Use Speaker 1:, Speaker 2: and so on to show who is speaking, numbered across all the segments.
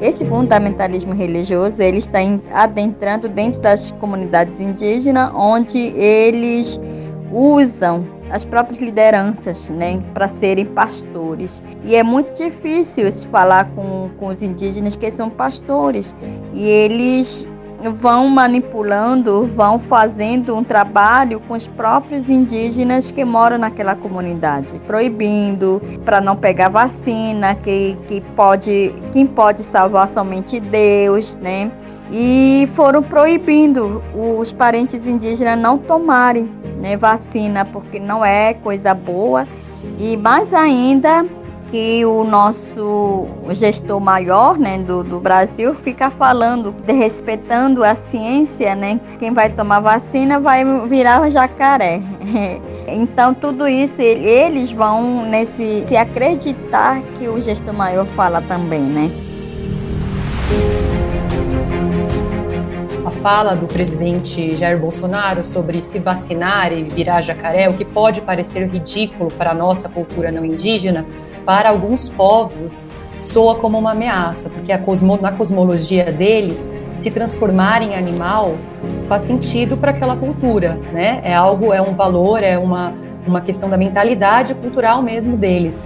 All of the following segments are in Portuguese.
Speaker 1: esse fundamentalismo religioso ele está adentrando dentro das comunidades indígenas, onde eles usam as próprias lideranças né, para serem pastores. E é muito difícil se falar com, com os indígenas que são pastores. E eles vão manipulando, vão fazendo um trabalho com os próprios indígenas que moram naquela comunidade, proibindo para não pegar vacina, que, que pode, quem pode salvar somente Deus, né? E foram proibindo os parentes indígenas não tomarem né, vacina, porque não é coisa boa. E mais ainda que o nosso gestor maior né, do, do Brasil fica falando, de, respeitando a ciência, né? Quem vai tomar vacina vai virar jacaré. Então, tudo isso, eles vão nesse se acreditar que o gestor maior fala também, né?
Speaker 2: a fala do presidente Jair Bolsonaro sobre se vacinar e virar jacaré, o que pode parecer ridículo para a nossa cultura não indígena, para alguns povos soa como uma ameaça, porque cosmo, na cosmologia deles, se transformar em animal faz sentido para aquela cultura, né? É algo, é um valor, é uma, uma questão da mentalidade cultural mesmo deles.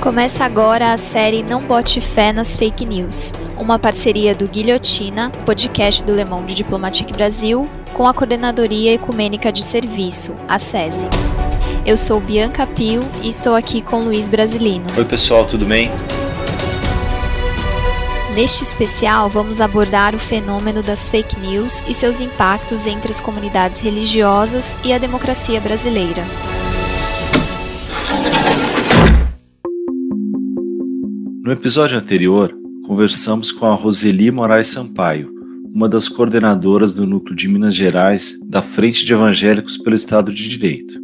Speaker 3: Começa agora a série Não Bote Fé nas Fake News, uma parceria do Guilhotina, podcast do Le Monde Diplomatique Brasil, com a Coordenadoria Ecumênica de Serviço, a SESI. Eu sou Bianca Pio e estou aqui com Luiz Brasilino.
Speaker 4: Oi, pessoal, tudo bem?
Speaker 3: Neste especial, vamos abordar o fenômeno das fake news e seus impactos entre as comunidades religiosas e a democracia brasileira.
Speaker 4: No episódio anterior, conversamos com a Roseli Moraes Sampaio, uma das coordenadoras do núcleo de Minas Gerais da Frente de Evangélicos pelo Estado de Direito.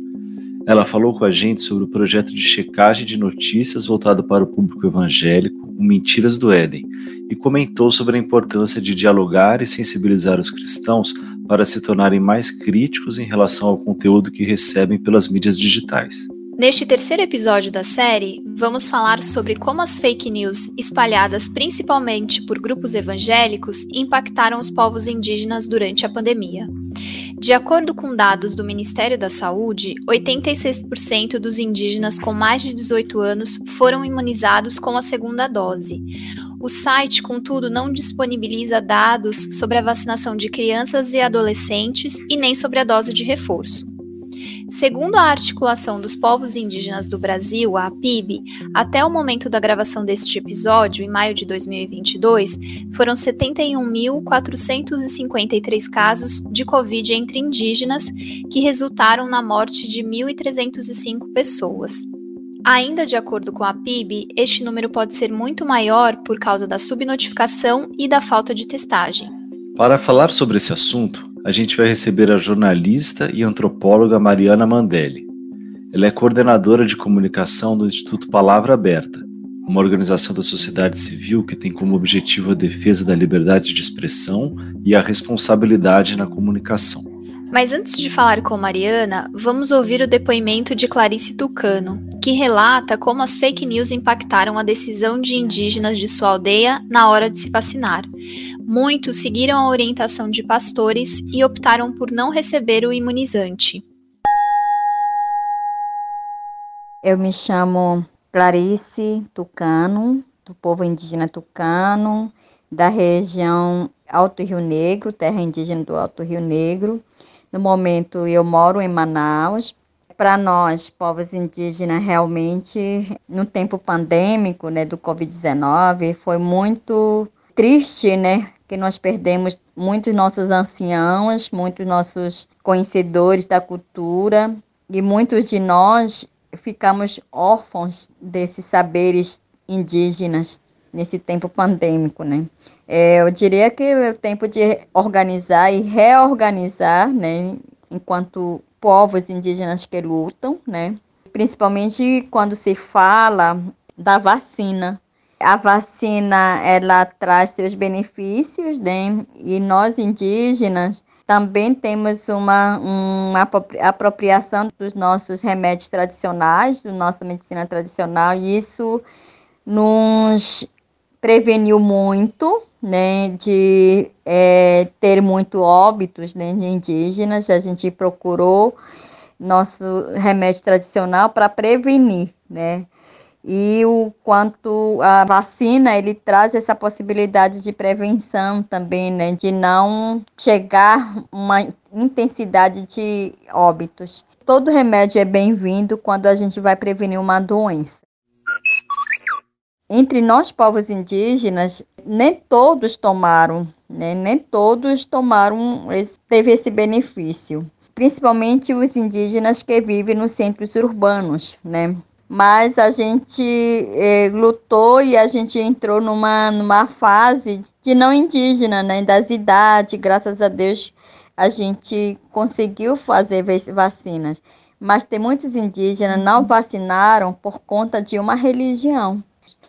Speaker 4: Ela falou com a gente sobre o projeto de checagem de notícias voltado para o público evangélico, o Mentiras do Éden, e comentou sobre a importância de dialogar e sensibilizar os cristãos para se tornarem mais críticos em relação ao conteúdo que recebem pelas mídias digitais.
Speaker 3: Neste terceiro episódio da série, vamos falar sobre como as fake news, espalhadas principalmente por grupos evangélicos, impactaram os povos indígenas durante a pandemia. De acordo com dados do Ministério da Saúde, 86% dos indígenas com mais de 18 anos foram imunizados com a segunda dose. O site, contudo, não disponibiliza dados sobre a vacinação de crianças e adolescentes e nem sobre a dose de reforço. Segundo a Articulação dos Povos Indígenas do Brasil, a APIB, até o momento da gravação deste episódio, em maio de 2022, foram 71.453 casos de Covid entre indígenas, que resultaram na morte de 1.305 pessoas. Ainda de acordo com a PIB, este número pode ser muito maior por causa da subnotificação e da falta de testagem.
Speaker 4: Para falar sobre esse assunto, a gente vai receber a jornalista e antropóloga Mariana Mandelli. Ela é coordenadora de comunicação do Instituto Palavra Aberta, uma organização da sociedade civil que tem como objetivo a defesa da liberdade de expressão e a responsabilidade na comunicação.
Speaker 3: Mas antes de falar com Mariana, vamos ouvir o depoimento de Clarice Tucano, que relata como as fake news impactaram a decisão de indígenas de sua aldeia na hora de se vacinar. Muitos seguiram a orientação de pastores e optaram por não receber o imunizante.
Speaker 1: Eu me chamo Clarice Tucano, do povo indígena Tucano, da região Alto Rio Negro, terra indígena do Alto Rio Negro. No momento eu moro em Manaus. Para nós, povos indígenas, realmente, no tempo pandêmico, né, do Covid-19, foi muito triste, né, que nós perdemos muitos nossos anciãos, muitos nossos conhecedores da cultura e muitos de nós ficamos órfãos desses saberes indígenas nesse tempo pandêmico, né? É, eu diria que é o tempo de organizar e reorganizar, né, enquanto povos indígenas que lutam, né? Principalmente quando se fala da vacina, a vacina ela traz seus benefícios, né? E nós indígenas também temos uma, uma apropriação dos nossos remédios tradicionais, da nossa medicina tradicional, e isso nos preveniu muito, né, de é, ter muito óbitos né, de indígenas. A gente procurou nosso remédio tradicional para prevenir, né? E o quanto a vacina ele traz essa possibilidade de prevenção também, né, de não chegar uma intensidade de óbitos. Todo remédio é bem-vindo quando a gente vai prevenir uma doença. Entre nós povos indígenas, nem todos tomaram, né, nem todos tomaram, teve esse benefício principalmente os indígenas que vivem nos centros urbanos, né? Mas a gente eh, lutou e a gente entrou numa, numa fase de não indígena, né? Das idades, graças a Deus a gente conseguiu fazer vacinas. Mas tem muitos indígenas não vacinaram por conta de uma religião.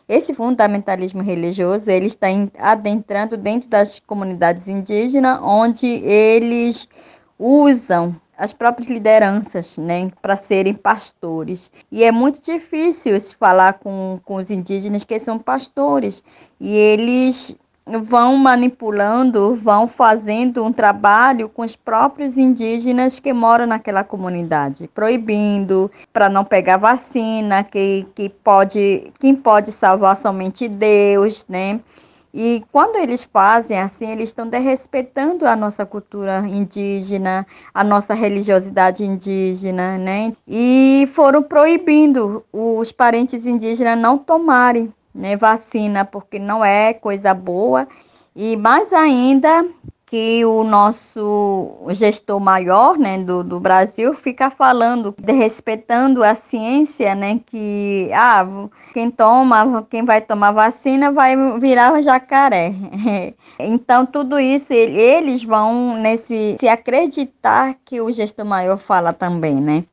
Speaker 1: Esse fundamentalismo religioso ele está adentrando dentro das comunidades indígenas, onde eles usam as próprias lideranças, né, para serem pastores. E é muito difícil falar com, com os indígenas que são pastores. E eles vão manipulando, vão fazendo um trabalho com os próprios indígenas que moram naquela comunidade, proibindo para não pegar vacina, que, que pode, quem pode salvar somente Deus, né? E quando eles fazem assim, eles estão desrespeitando a nossa cultura indígena, a nossa religiosidade indígena, né? E foram proibindo os parentes indígenas não tomarem né, vacina, porque não é coisa boa. E mais ainda, que o nosso gestor maior né, do, do Brasil fica falando, respeitando a ciência, né, que ah, quem toma, quem vai tomar vacina vai virar jacaré. Então, tudo isso, eles vão nesse se acreditar que o gestor maior fala também, né?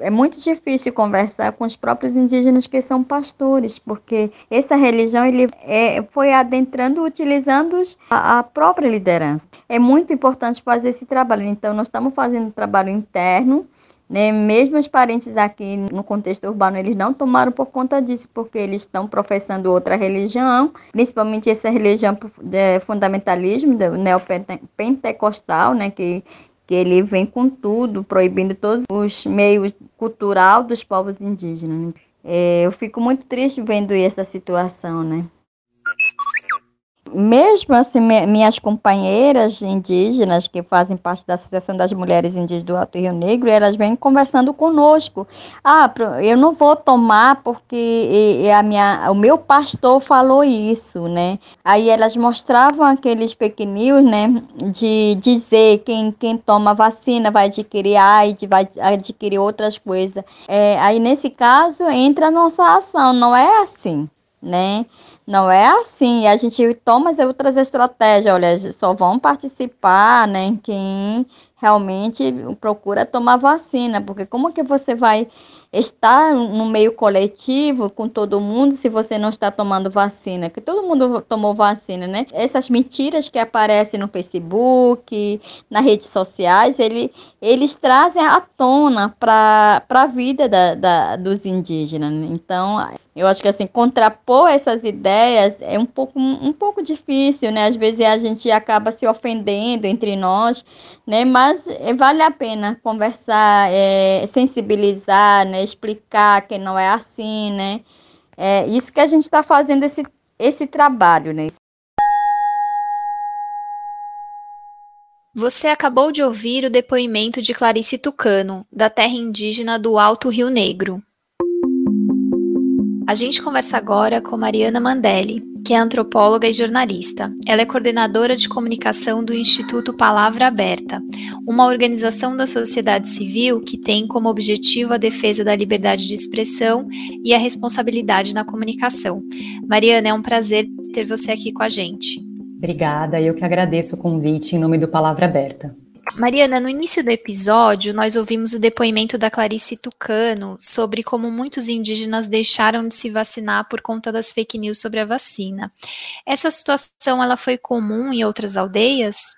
Speaker 1: É muito difícil conversar com os próprios indígenas que são pastores, porque essa religião ele é, foi adentrando, utilizando a, a, própria liderança. É muito importante fazer esse trabalho. Então, nós estamos fazendo um trabalho interno, né? Mesmo os parentes aqui no contexto urbano, eles não tomaram por conta disso, porque eles estão professando outra religião, principalmente essa religião de fundamentalismo, neopentecostal, né? Que que ele vem com tudo, proibindo todos os meios cultural dos povos indígenas. É, eu fico muito triste vendo essa situação, né? Mesmo assim, minhas companheiras indígenas que fazem parte da Associação das Mulheres Indígenas do Alto Rio Negro, elas vêm conversando conosco. Ah, eu não vou tomar porque a minha, o meu pastor falou isso, né? Aí elas mostravam aqueles pequeninos, né, de dizer quem, quem toma vacina vai adquirir AIDS, vai adquirir outras coisas. É, aí nesse caso entra a nossa ação, não é assim, né? Não é assim. A gente toma as outras estratégias. Olha, só vão participar, né? Quem realmente procura tomar vacina, porque como que você vai estar no meio coletivo com todo mundo se você não está tomando vacina? Que todo mundo tomou vacina, né? Essas mentiras que aparecem no Facebook, nas redes sociais, ele, eles trazem à tona para a vida da, da, dos indígenas. Então, eu acho que assim, contrapor essas ideias é um pouco, um pouco difícil, né? Às vezes a gente acaba se ofendendo entre nós, né? Mas é, vale a pena conversar, é, sensibilizar, né? Explicar que não é assim, né? É isso que a gente está fazendo esse, esse trabalho, né?
Speaker 3: Você acabou de ouvir o depoimento de Clarice Tucano, da terra indígena do Alto Rio Negro. A gente conversa agora com Mariana Mandelli, que é antropóloga e jornalista. Ela é coordenadora de comunicação do Instituto Palavra Aberta, uma organização da sociedade civil que tem como objetivo a defesa da liberdade de expressão e a responsabilidade na comunicação. Mariana, é um prazer ter você aqui com a gente.
Speaker 2: Obrigada, eu que agradeço o convite em nome do Palavra Aberta.
Speaker 3: Mariana, no início do episódio, nós ouvimos o depoimento da Clarice Tucano sobre como muitos indígenas deixaram de se vacinar por conta das fake news sobre a vacina. Essa situação ela foi comum em outras aldeias?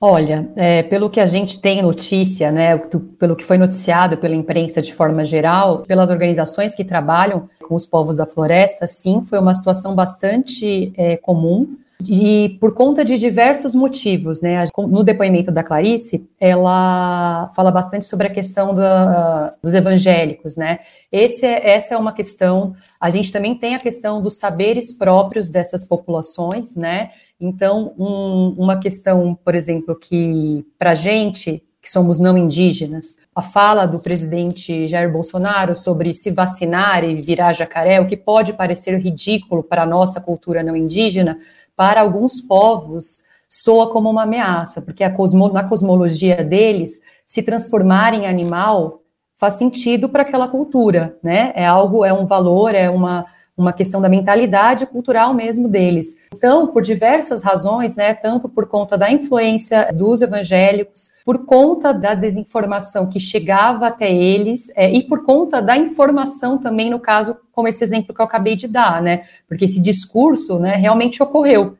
Speaker 2: Olha, é, pelo que a gente tem notícia, né, pelo que foi noticiado pela imprensa de forma geral, pelas organizações que trabalham com os povos da floresta, sim, foi uma situação bastante é, comum e por conta de diversos motivos, né? No depoimento da Clarice, ela fala bastante sobre a questão da, dos evangélicos, né? Esse é, essa é uma questão. A gente também tem a questão dos saberes próprios dessas populações, né? Então, um, uma questão, por exemplo, que para gente que somos não indígenas, a fala do presidente Jair Bolsonaro sobre se vacinar e virar jacaré, o que pode parecer ridículo para a nossa cultura não indígena, para alguns povos soa como uma ameaça, porque cosmo, na cosmologia deles, se transformar em animal faz sentido para aquela cultura, né? É algo, é um valor, é uma, uma questão da mentalidade cultural mesmo deles. Então, por diversas razões, né, tanto por conta da influência dos evangélicos, por conta da desinformação que chegava até eles é, e por conta da informação também, no caso, como esse exemplo que eu acabei de dar, né, porque esse discurso, né, realmente ocorreu.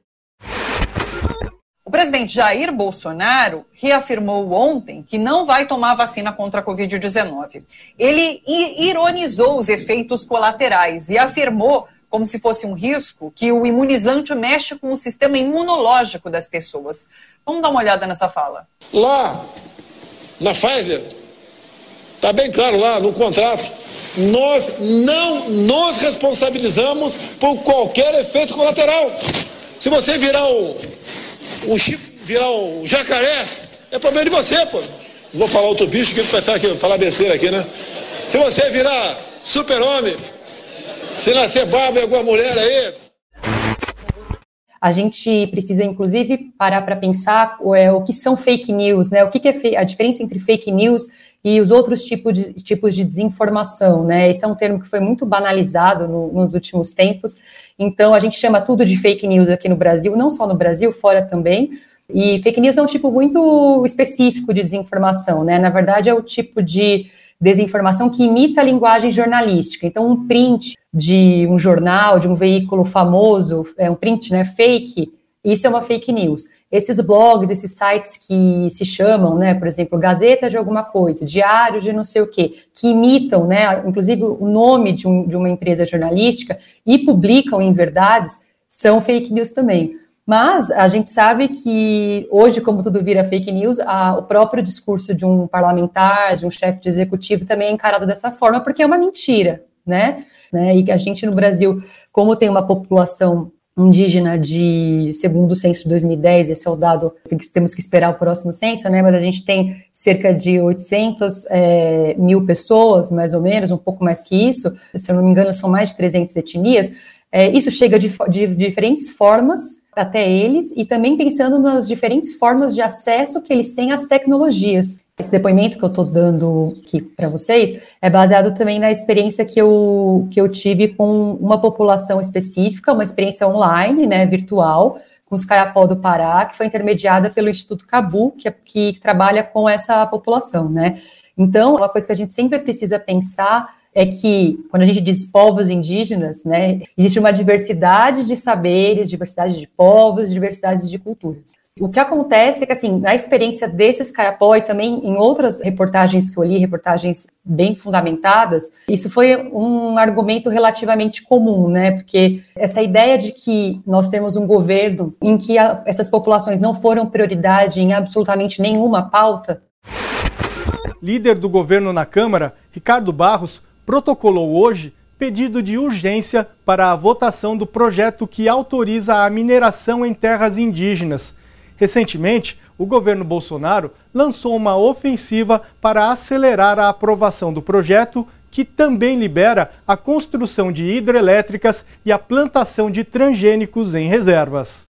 Speaker 5: O presidente Jair Bolsonaro reafirmou ontem que não vai tomar vacina contra a Covid-19. Ele ironizou os efeitos colaterais e afirmou, como se fosse um risco, que o imunizante mexe com o sistema imunológico das pessoas. Vamos dar uma olhada nessa fala.
Speaker 6: Lá, na Pfizer, está bem claro lá no contrato, nós não nos responsabilizamos por qualquer efeito colateral. Se você virar o o Chico virar um jacaré, é problema de você, pô. Vou falar outro bicho que pensar que falar besteira aqui, né? Se você virar super-homem, se nascer barba em alguma mulher aí.
Speaker 2: A gente precisa, inclusive, parar para pensar o, é, o que são fake news, né? O que, que é a diferença entre fake news e os outros tipos de, tipos de desinformação, né? Esse é um termo que foi muito banalizado no, nos últimos tempos então, a gente chama tudo de fake news aqui no Brasil, não só no Brasil, fora também. E fake news é um tipo muito específico de desinformação, né? Na verdade, é o tipo de desinformação que imita a linguagem jornalística. Então, um print de um jornal, de um veículo famoso, é um print, né, fake, isso é uma fake news. Esses blogs, esses sites que se chamam, né, por exemplo, Gazeta de alguma coisa, Diário de não sei o quê, que imitam, né, inclusive o nome de, um, de uma empresa jornalística e publicam em verdades, são fake news também. Mas a gente sabe que hoje, como tudo vira fake news, a, o próprio discurso de um parlamentar, de um chefe de executivo também é encarado dessa forma, porque é uma mentira, né? né? E a gente no Brasil, como tem uma população indígena de, segundo censo de 2010, esse é o dado, temos que esperar o próximo censo, né, mas a gente tem cerca de 800 é, mil pessoas, mais ou menos, um pouco mais que isso, se eu não me engano são mais de 300 etnias, é, isso chega de, de diferentes formas até eles e também pensando nas diferentes formas de acesso que eles têm às tecnologias. Esse depoimento que eu estou dando aqui para vocês é baseado também na experiência que eu, que eu tive com uma população específica, uma experiência online, né, virtual, com os Caiapó do Pará, que foi intermediada pelo Instituto Cabu, que, é, que trabalha com essa população, né. Então, uma coisa que a gente sempre precisa pensar é que, quando a gente diz povos indígenas, né, existe uma diversidade de saberes, diversidade de povos, diversidade de culturas. O que acontece é que, assim, na experiência desses Caiapó e também em outras reportagens que eu li, reportagens bem fundamentadas, isso foi um argumento relativamente comum, né? Porque essa ideia de que nós temos um governo em que a, essas populações não foram prioridade em absolutamente nenhuma pauta.
Speaker 7: Líder do governo na Câmara, Ricardo Barros, protocolou hoje pedido de urgência para a votação do projeto que autoriza a mineração em terras indígenas. Recentemente, o governo Bolsonaro lançou uma ofensiva para acelerar a aprovação do projeto, que também libera a construção de hidrelétricas e a plantação de transgênicos em reservas.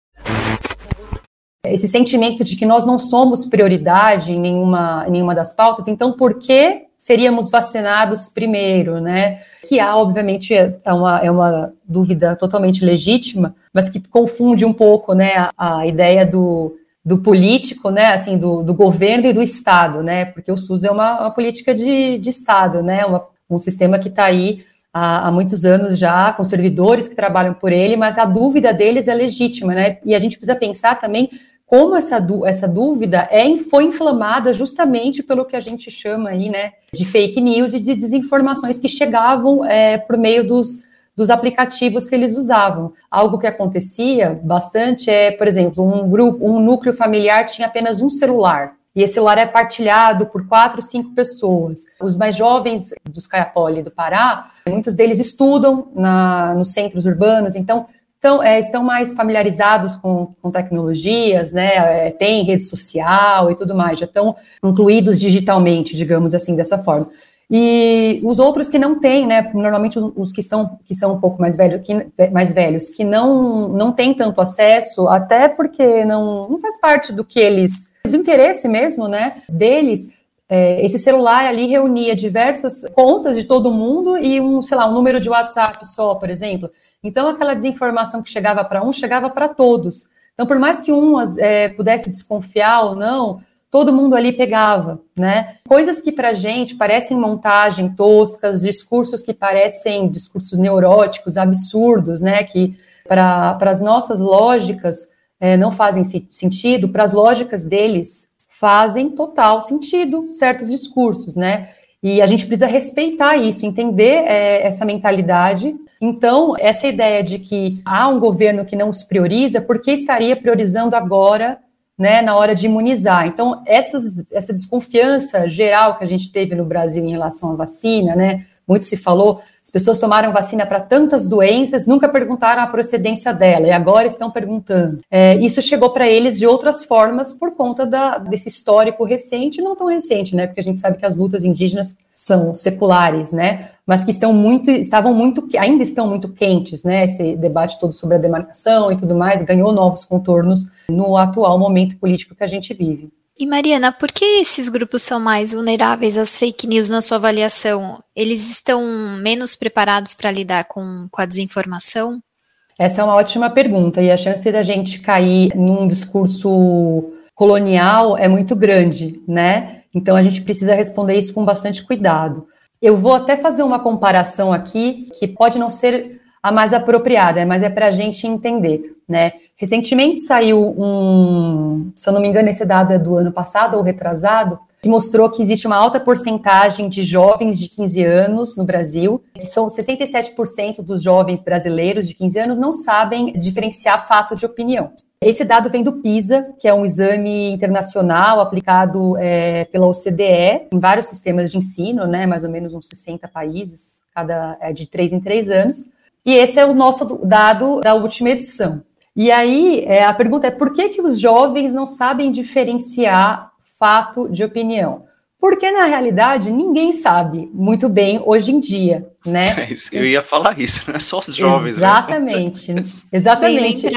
Speaker 2: Esse sentimento de que nós não somos prioridade em nenhuma, em nenhuma das pautas, então por que seríamos vacinados primeiro, né? Que há, obviamente, é uma, é uma dúvida totalmente legítima, mas que confunde um pouco, né, a, a ideia do, do político, né, assim, do, do governo e do Estado, né, porque o SUS é uma, uma política de, de Estado, né, uma, um sistema que está aí há, há, muitos anos já, com servidores que trabalham por ele, mas a dúvida deles é legítima, né, e a gente precisa pensar também como essa, essa dúvida é, foi inflamada justamente pelo que a gente chama aí, né, de fake news e de desinformações que chegavam é, por meio dos, dos aplicativos que eles usavam. Algo que acontecia bastante é, por exemplo, um grupo, um núcleo familiar tinha apenas um celular. E esse celular é partilhado por quatro, cinco pessoas. Os mais jovens dos Caiapoli do Pará, muitos deles estudam na, nos centros urbanos, então estão, é, estão mais familiarizados com, com tecnologias, né? É, tem rede social e tudo mais, já estão incluídos digitalmente, digamos assim, dessa forma. E os outros que não têm, né? Normalmente os que são, que são um pouco mais velhos, que, mais velhos, que não, não têm tanto acesso, até porque não, não faz parte do que eles, do interesse mesmo, né? Deles, é, esse celular ali reunia diversas contas de todo mundo e um, sei lá, um número de WhatsApp só, por exemplo. Então, aquela desinformação que chegava para um, chegava para todos. Então, por mais que um é, pudesse desconfiar ou não, todo mundo ali pegava, né? Coisas que para gente parecem montagem toscas, discursos que parecem discursos neuróticos, absurdos, né? Que para as nossas lógicas é, não fazem sentido, para as lógicas deles fazem total sentido certos discursos, né? E a gente precisa respeitar isso, entender é, essa mentalidade. Então, essa ideia de que há um governo que não os prioriza, por que estaria priorizando agora, né, na hora de imunizar? Então, essas, essa desconfiança geral que a gente teve no Brasil em relação à vacina, né, muito se falou, pessoas tomaram vacina para tantas doenças, nunca perguntaram a procedência dela, e agora estão perguntando. É, isso chegou para eles de outras formas por conta da, desse histórico recente, não tão recente, né? Porque a gente sabe que as lutas indígenas são seculares, né? Mas que estão muito, estavam muito, ainda estão muito quentes, né? Esse debate todo sobre a demarcação e tudo mais ganhou novos contornos no atual momento político que a gente vive.
Speaker 3: E Mariana, por que esses grupos são mais vulneráveis às fake news na sua avaliação? Eles estão menos preparados para lidar com, com a desinformação?
Speaker 2: Essa é uma ótima pergunta, e a chance da gente cair num discurso colonial é muito grande, né? Então a gente precisa responder isso com bastante cuidado. Eu vou até fazer uma comparação aqui que pode não ser a mais apropriada, mas é para a gente entender, né? Recentemente saiu um, se eu não me engano, esse dado é do ano passado ou retrasado, que mostrou que existe uma alta porcentagem de jovens de 15 anos no Brasil, são 67% dos jovens brasileiros de 15 anos não sabem diferenciar fato de opinião. Esse dado vem do PISA, que é um exame internacional aplicado é, pela OCDE em vários sistemas de ensino, né, mais ou menos uns 60 países, cada é, de três em três anos. E esse é o nosso dado da última edição. E aí, é, a pergunta é por que, que os jovens não sabem diferenciar fato de opinião? Porque, na realidade, ninguém sabe muito bem hoje em dia, né?
Speaker 4: É isso, eu ia falar isso, não é só os jovens.
Speaker 2: Né? Exatamente, né? exatamente.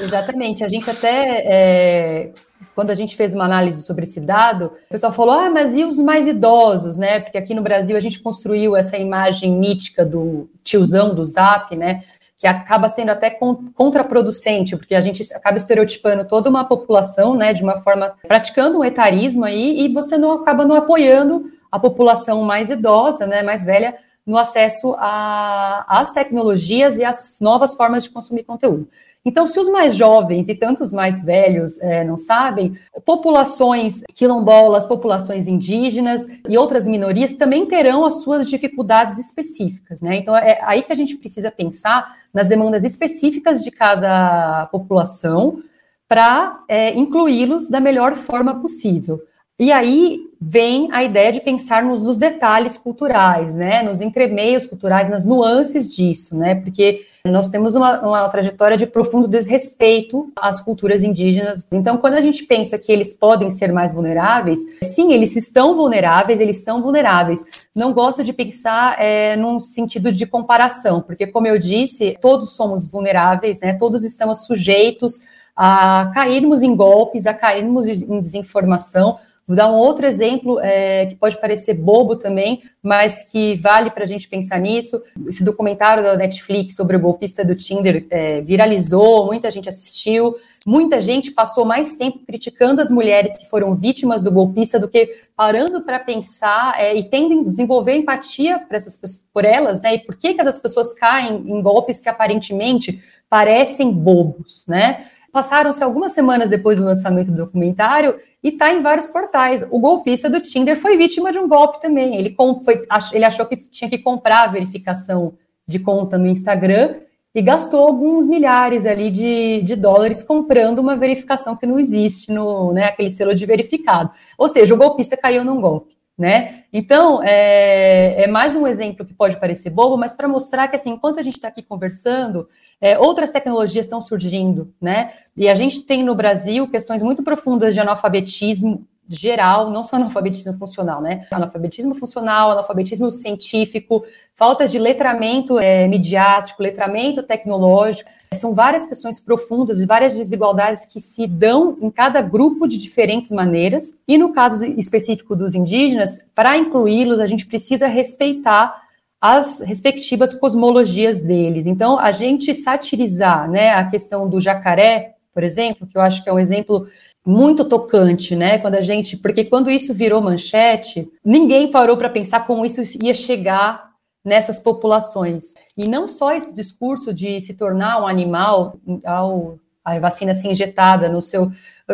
Speaker 2: Exatamente, a gente até, é, quando a gente fez uma análise sobre esse dado, o pessoal falou, ah, mas e os mais idosos, né? Porque aqui no Brasil a gente construiu essa imagem mítica do tiozão do Zap, né? Que acaba sendo até contraproducente, porque a gente acaba estereotipando toda uma população, né, de uma forma, praticando um etarismo aí, e você não acaba não apoiando a população mais idosa, né, mais velha, no acesso às tecnologias e às novas formas de consumir conteúdo. Então, se os mais jovens e tantos mais velhos é, não sabem, populações quilombolas, populações indígenas e outras minorias também terão as suas dificuldades específicas, né? Então, é aí que a gente precisa pensar nas demandas específicas de cada população para é, incluí-los da melhor forma possível. E aí vem a ideia de pensarmos nos detalhes culturais, né, nos entremeios culturais, nas nuances disso, né, porque nós temos uma, uma, trajetória de profundo desrespeito às culturas indígenas. Então, quando a gente pensa que eles podem ser mais vulneráveis, sim, eles estão vulneráveis, eles são vulneráveis. Não gosto de pensar é, num sentido de comparação, porque, como eu disse, todos somos vulneráveis, né, todos estamos sujeitos a cairmos em golpes, a cairmos em desinformação, Vou dar um outro exemplo é, que pode parecer bobo também, mas que vale para a gente pensar nisso. Esse documentário da Netflix sobre o golpista do Tinder é, viralizou, muita gente assistiu. Muita gente passou mais tempo criticando as mulheres que foram vítimas do golpista do que parando para pensar é, e tendo desenvolver empatia por, essas, por elas, né? E por que, que essas pessoas caem em golpes que aparentemente parecem bobos, né? Passaram-se algumas semanas depois do lançamento do documentário e está em vários portais. O golpista do Tinder foi vítima de um golpe também. Ele, foi, ele achou que tinha que comprar a verificação de conta no Instagram e gastou alguns milhares ali de, de dólares comprando uma verificação que não existe no, né, aquele selo de verificado. Ou seja, o golpista caiu num golpe. Né? Então, é, é mais um exemplo que pode parecer bobo, mas para mostrar que, assim, enquanto a gente está aqui conversando, é, outras tecnologias estão surgindo, né? E a gente tem no Brasil questões muito profundas de analfabetismo geral, não só analfabetismo funcional, né? Analfabetismo funcional, analfabetismo científico, falta de letramento é, midiático, letramento tecnológico. São várias questões profundas e várias desigualdades que se dão em cada grupo de diferentes maneiras. E no caso específico dos indígenas, para incluí-los, a gente precisa respeitar as respectivas cosmologias deles. Então, a gente satirizar né, a questão do jacaré, por exemplo, que eu acho que é um exemplo muito tocante, né? Quando a gente, porque quando isso virou manchete, ninguém parou para pensar como isso ia chegar nessas populações. E não só esse discurso de se tornar um animal ao a vacina ser injetada no seu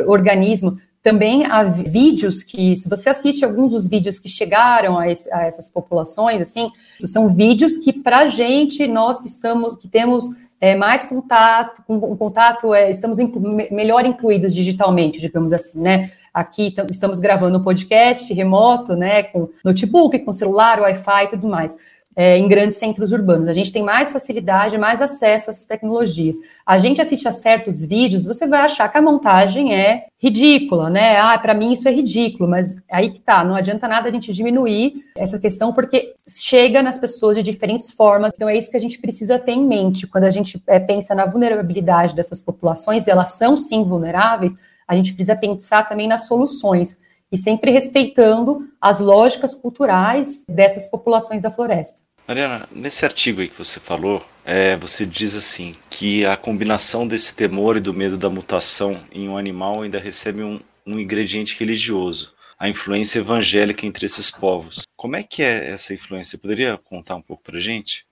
Speaker 2: organismo, também há vídeos que, se você assiste alguns dos vídeos que chegaram a, esse, a essas populações, assim, são vídeos que para gente, nós que estamos, que temos é, mais contato, com um contato, é, estamos inclu melhor incluídos digitalmente, digamos assim, né? Aqui estamos gravando um podcast remoto, né, com notebook, com celular, Wi-Fi e tudo mais é, em grandes centros urbanos. A gente tem mais facilidade, mais acesso a essas tecnologias. A gente assiste a certos vídeos, você vai achar que a montagem é ridícula, né? Ah, para mim isso é ridículo, mas aí que tá, não adianta nada a gente diminuir essa questão, porque chega nas pessoas de diferentes formas. Então é isso que a gente precisa ter em mente quando a gente é, pensa na vulnerabilidade dessas populações, e elas são sim vulneráveis, a gente precisa pensar também nas soluções e sempre respeitando as lógicas culturais dessas populações da floresta.
Speaker 4: Mariana, nesse artigo aí que você falou, é, você diz assim que a combinação desse temor e do medo da mutação em um animal ainda recebe um, um ingrediente religioso, a influência evangélica entre esses povos. Como é que é essa influência? Você poderia contar um pouco para gente?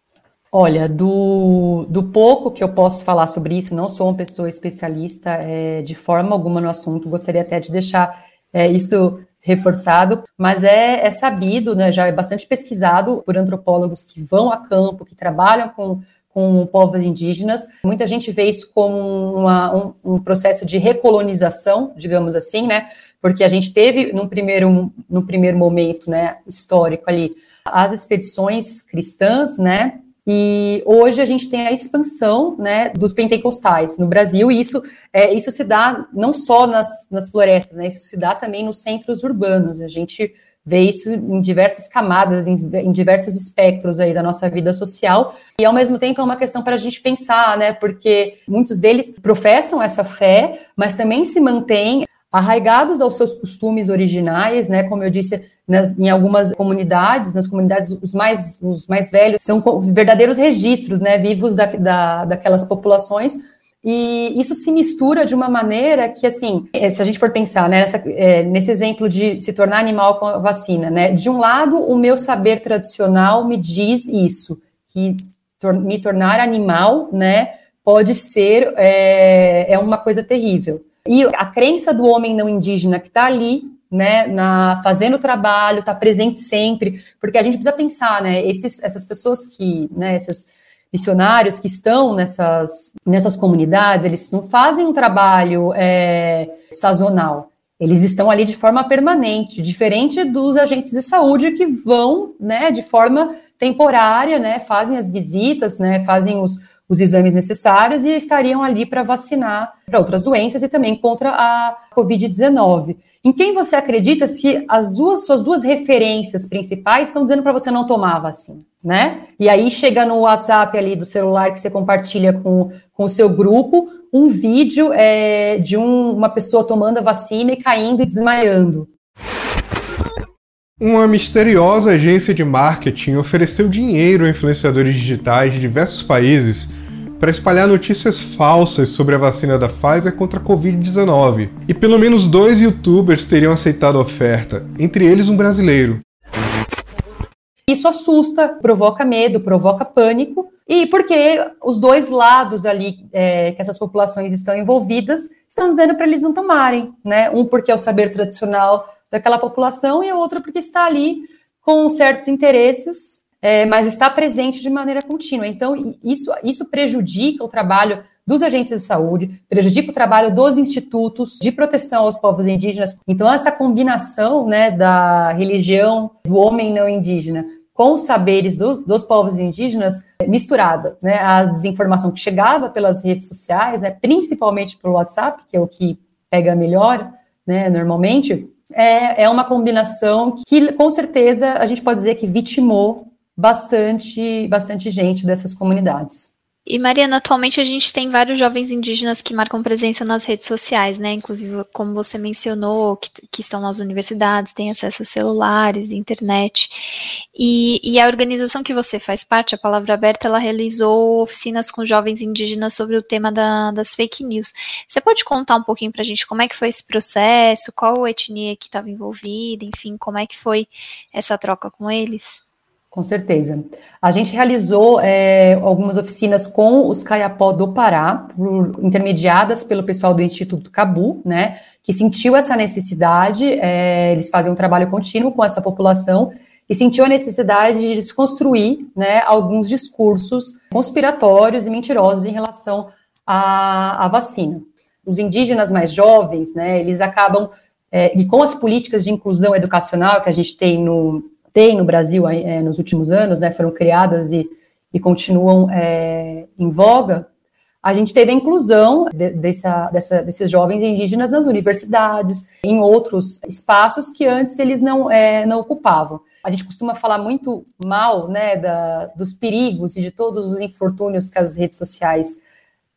Speaker 2: Olha, do, do pouco que eu posso falar sobre isso, não sou uma pessoa especialista é, de forma alguma no assunto, gostaria até de deixar é, isso reforçado, mas é, é sabido, né, já é bastante pesquisado por antropólogos que vão a campo, que trabalham com, com povos indígenas. Muita gente vê isso como uma, um, um, processo de recolonização, digamos assim, né? Porque a gente teve, num primeiro, no primeiro momento né, histórico ali, as expedições cristãs, né? E hoje a gente tem a expansão né, dos pentecostais no Brasil, e isso, é, isso se dá não só nas, nas florestas, né, isso se dá também nos centros urbanos. A gente vê isso em diversas camadas, em, em, diversos espectros aí da nossa vida social, e ao mesmo tempo é uma questão para a gente pensar, né, porque muitos deles professam essa fé, mas também se mantêm arraigados aos seus costumes originais, né? Como eu disse, nas, em algumas comunidades, nas comunidades os mais, os mais velhos, são verdadeiros registros, né? Vivos da, da, daquelas populações. E isso se mistura de uma maneira que, assim, eh, se a gente for pensar né, nessa, é, nesse exemplo de se tornar animal com a vacina, né? De um lado, o meu saber tradicional me diz isso, que tor me tornar animal, né? Pode ser é, é uma coisa terrível. E a crença do homem não indígena que está ali, né, na, fazendo o trabalho, está presente sempre, porque a gente precisa pensar, né, esses, essas pessoas que, né, esses missionários que estão nessas, nessas comunidades, eles não fazem um trabalho é, sazonal, eles estão ali de forma permanente, diferente dos agentes de saúde que vão, né, de forma temporária, né, fazem as visitas, né, fazem os, os exames necessários e estariam ali para vacinar para outras doenças e também contra a Covid-19. Em quem você acredita se as duas suas duas referências principais estão dizendo para você não tomar a vacina, né? E aí chega no WhatsApp ali do celular que você compartilha com, com o seu grupo um vídeo é, de um, uma pessoa tomando a vacina e caindo e desmaiando.
Speaker 8: Uma misteriosa agência de marketing ofereceu dinheiro a influenciadores digitais de diversos países para espalhar notícias falsas sobre a vacina da Pfizer contra a Covid-19. E pelo menos dois youtubers teriam aceitado a oferta, entre eles um brasileiro.
Speaker 2: Isso assusta, provoca medo, provoca pânico, e porque os dois lados ali é, que essas populações estão envolvidas estão dizendo para eles não tomarem, né? Um porque é o saber tradicional daquela população e o outro porque está ali com certos interesses, é, mas está presente de maneira contínua. Então, isso, isso prejudica o trabalho dos agentes de saúde, prejudica o trabalho dos institutos de proteção aos povos indígenas. Então, essa combinação né, da religião do homem não indígena com os saberes dos, dos povos indígenas misturada, né? A desinformação que chegava pelas redes sociais, né, principalmente pelo WhatsApp, que é o que pega melhor, né, normalmente, é, é uma combinação que, com certeza, a gente pode dizer que vitimou bastante, bastante gente dessas comunidades.
Speaker 3: E Mariana, atualmente a gente tem vários jovens indígenas que marcam presença nas redes sociais, né? Inclusive, como você mencionou, que, que estão nas universidades, têm acesso a celulares, internet. E, e, a organização que você faz parte, a Palavra Aberta, ela realizou oficinas com jovens indígenas sobre o tema da, das fake news. Você pode contar um pouquinho para a gente como é que foi esse processo, qual etnia que estava envolvida, enfim, como é que foi essa troca com eles?
Speaker 2: Com certeza. A gente realizou é, algumas oficinas com os Caiapó do Pará, por, intermediadas pelo pessoal do Instituto Cabu, né, que sentiu essa necessidade, é, eles fazem um trabalho contínuo com essa população, e sentiu a necessidade de desconstruir né, alguns discursos conspiratórios e mentirosos em relação à, à vacina. Os indígenas mais jovens, né, eles acabam, é, e com as políticas de inclusão educacional que a gente tem no, tem no Brasil é, nos últimos anos, né, foram criadas e, e continuam é, em voga, a gente teve a inclusão de, dessa, dessa, desses jovens indígenas nas universidades, em outros espaços que antes eles não, é, não ocupavam. A gente costuma falar muito mal né, da, dos perigos e de todos os infortúnios que as redes sociais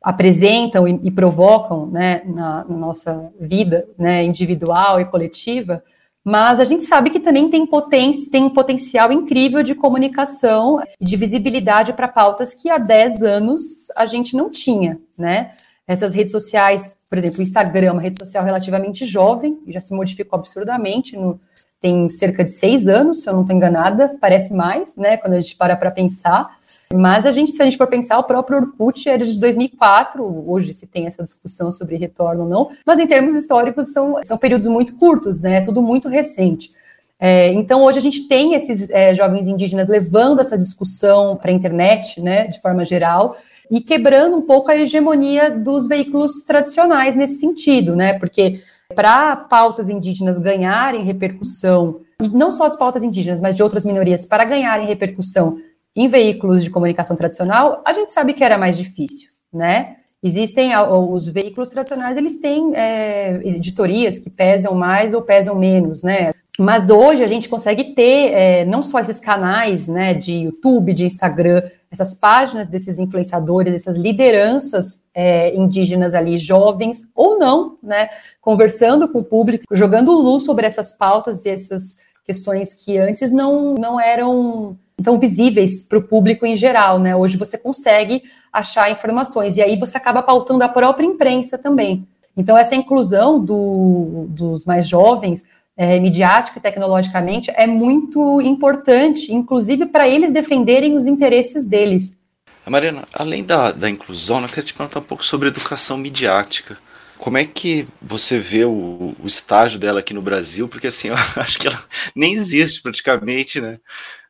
Speaker 2: apresentam e, e provocam né, na, na, nossa vida né, individual e coletiva, mas a gente sabe que também tem, potência, tem um potencial incrível de comunicação e de visibilidade para pautas que há 10 anos a gente não tinha, né? Essas redes sociais, por exemplo, o Instagram, uma rede social relativamente jovem, já se modificou absurdamente, no, tem cerca de seis anos, se eu não estou enganada, parece mais, né, quando a gente para para pensar. Mas a gente, se a gente for pensar, o próprio Orkut era de 2004, hoje se tem essa discussão sobre retorno ou não, mas em termos históricos são, são períodos muito curtos, né? Tudo muito recente. É, então, hoje a gente tem esses é, jovens indígenas levando essa discussão para a internet, né, de forma geral, e quebrando um pouco a hegemonia dos veículos tradicionais nesse sentido, né? Porque para pautas indígenas ganharem repercussão, e não só as pautas indígenas, mas de outras minorias, para ganharem repercussão em veículos de comunicação tradicional, a gente sabe que era mais difícil, né? Existem os veículos tradicionais, eles têm é, editorias que pesam mais ou pesam menos, né? Mas hoje a gente consegue ter é, não só esses canais, né, de YouTube, de Instagram, essas páginas desses influenciadores, essas lideranças é, indígenas ali, jovens ou não, né, conversando com o público, jogando luz sobre essas pautas e essas questões que antes não, não eram tão visíveis para o público em geral, né? Hoje você consegue achar informações e aí você acaba pautando a própria imprensa também. Então essa inclusão do, dos mais jovens, é, e tecnologicamente, é muito importante, inclusive para eles defenderem os interesses deles.
Speaker 4: Mariana, além da, da inclusão, eu queria te perguntar um pouco sobre educação midiática. Como é que você vê o, o estágio dela aqui no Brasil? Porque assim, eu acho que ela nem existe praticamente, né?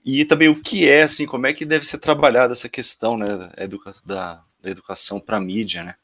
Speaker 4: E também o que é, assim, como é que deve ser trabalhada essa questão, né, da, educa da, da educação para a mídia, né?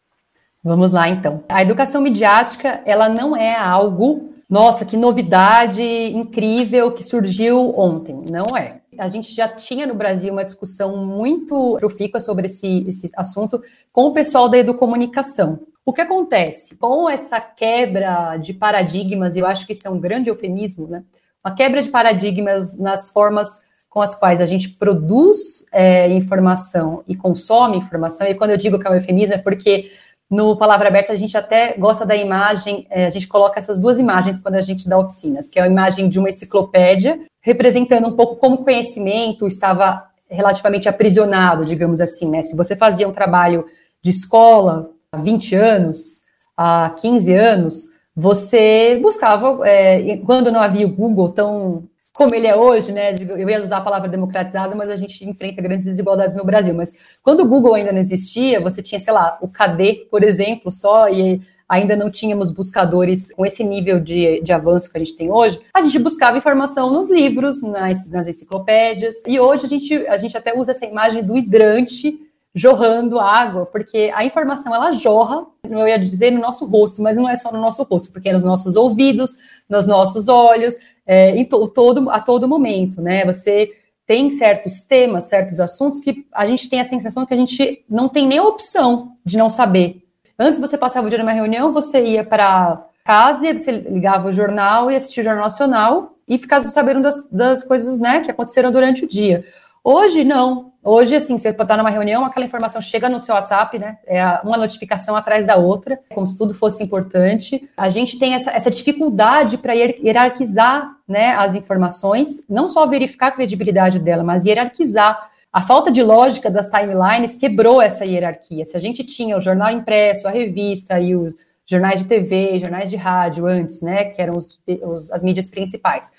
Speaker 2: Vamos lá, então. A educação midiática, ela não é algo, nossa, que novidade incrível que surgiu ontem. Não é. A gente já tinha no Brasil uma discussão muito profícua sobre esse, esse assunto com o pessoal da educomunicação. O que acontece? Com essa quebra de paradigmas, eu acho que isso é um grande eufemismo, né? Uma quebra de paradigmas nas formas com as quais a gente produz é, informação e consome informação, e quando eu digo que é um eufemismo é porque no Palavra Aberta a gente até gosta da imagem, é, a gente coloca essas duas imagens quando a gente dá oficinas, que é a imagem de uma enciclopédia, representando um pouco como o conhecimento estava relativamente aprisionado, digamos assim, né? Se você fazia um trabalho de escola há 20 anos, há 15 anos, você buscava, é, quando não havia o Google tão como ele é hoje, né? Eu ia usar a palavra democratizado, mas a gente enfrenta grandes desigualdades no Brasil. Mas quando o Google ainda não existia, você tinha, sei lá, o KD, por exemplo, só, e ainda não tínhamos buscadores com esse nível de, de avanço que a gente tem hoje, a gente buscava informação nos livros, nas, nas enciclopédias, e hoje a gente, a gente até usa essa imagem do hidrante jorrando água, porque a informação ela jorra, eu ia dizer no nosso rosto, mas não é só no nosso rosto, porque é nos nossos ouvidos, nos nossos olhos, é, em to, todo, a todo momento, né? Você tem certos temas, certos assuntos que a gente tem a sensação que a gente não tem nem opção de não saber. Antes você passava o dia numa reunião, você ia para casa e você ligava o jornal e assistia o Jornal Nacional e ficava sabendo das, das coisas né, que aconteceram durante o dia. Hoje, não. Hoje, assim, você pode estar numa reunião, aquela informação chega no seu WhatsApp, né? É uma notificação atrás da outra, como se tudo fosse importante. A gente tem essa, essa dificuldade para hierarquizar né, as informações, não só verificar a credibilidade dela, mas hierarquizar. A falta de lógica das timelines quebrou essa hierarquia. Se a gente tinha o jornal impresso, a revista e os jornais de TV, jornais de rádio antes, né, que eram os, os, as mídias principais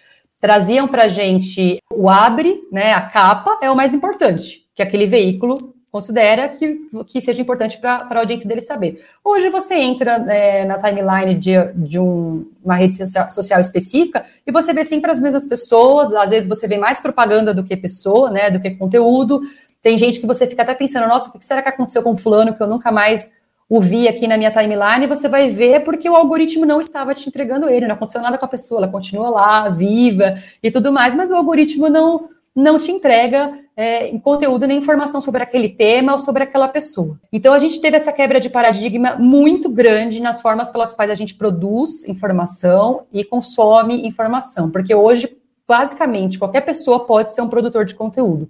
Speaker 2: traziam para a gente o abre, né, a capa, é o mais importante, que aquele veículo considera que, que seja importante para a audiência dele saber. Hoje você entra é, na timeline de, de um, uma rede social, social, específica e você vê sempre as mesmas pessoas, às vezes você vê mais propaganda do que pessoa, né, do que conteúdo. Tem gente que você fica até pensando, nossa, o que será que aconteceu com fulano que eu nunca mais o vi aqui na minha timeline, você vai ver porque o algoritmo não estava te entregando ele, não aconteceu nada com a pessoa, ela continua lá, viva e tudo mais, mas o algoritmo não, não te entrega é, conteúdo nem informação sobre aquele tema ou sobre aquela pessoa. Então a gente teve essa quebra de paradigma muito grande nas formas pelas quais a gente produz informação e consome informação, porque hoje, basicamente, qualquer pessoa pode ser um produtor de conteúdo.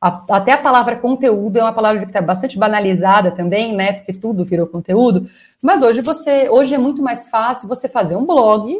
Speaker 2: A, até a palavra conteúdo é uma palavra que está bastante banalizada também, né? Porque tudo virou conteúdo. Mas hoje você, hoje é muito mais fácil você fazer um blog,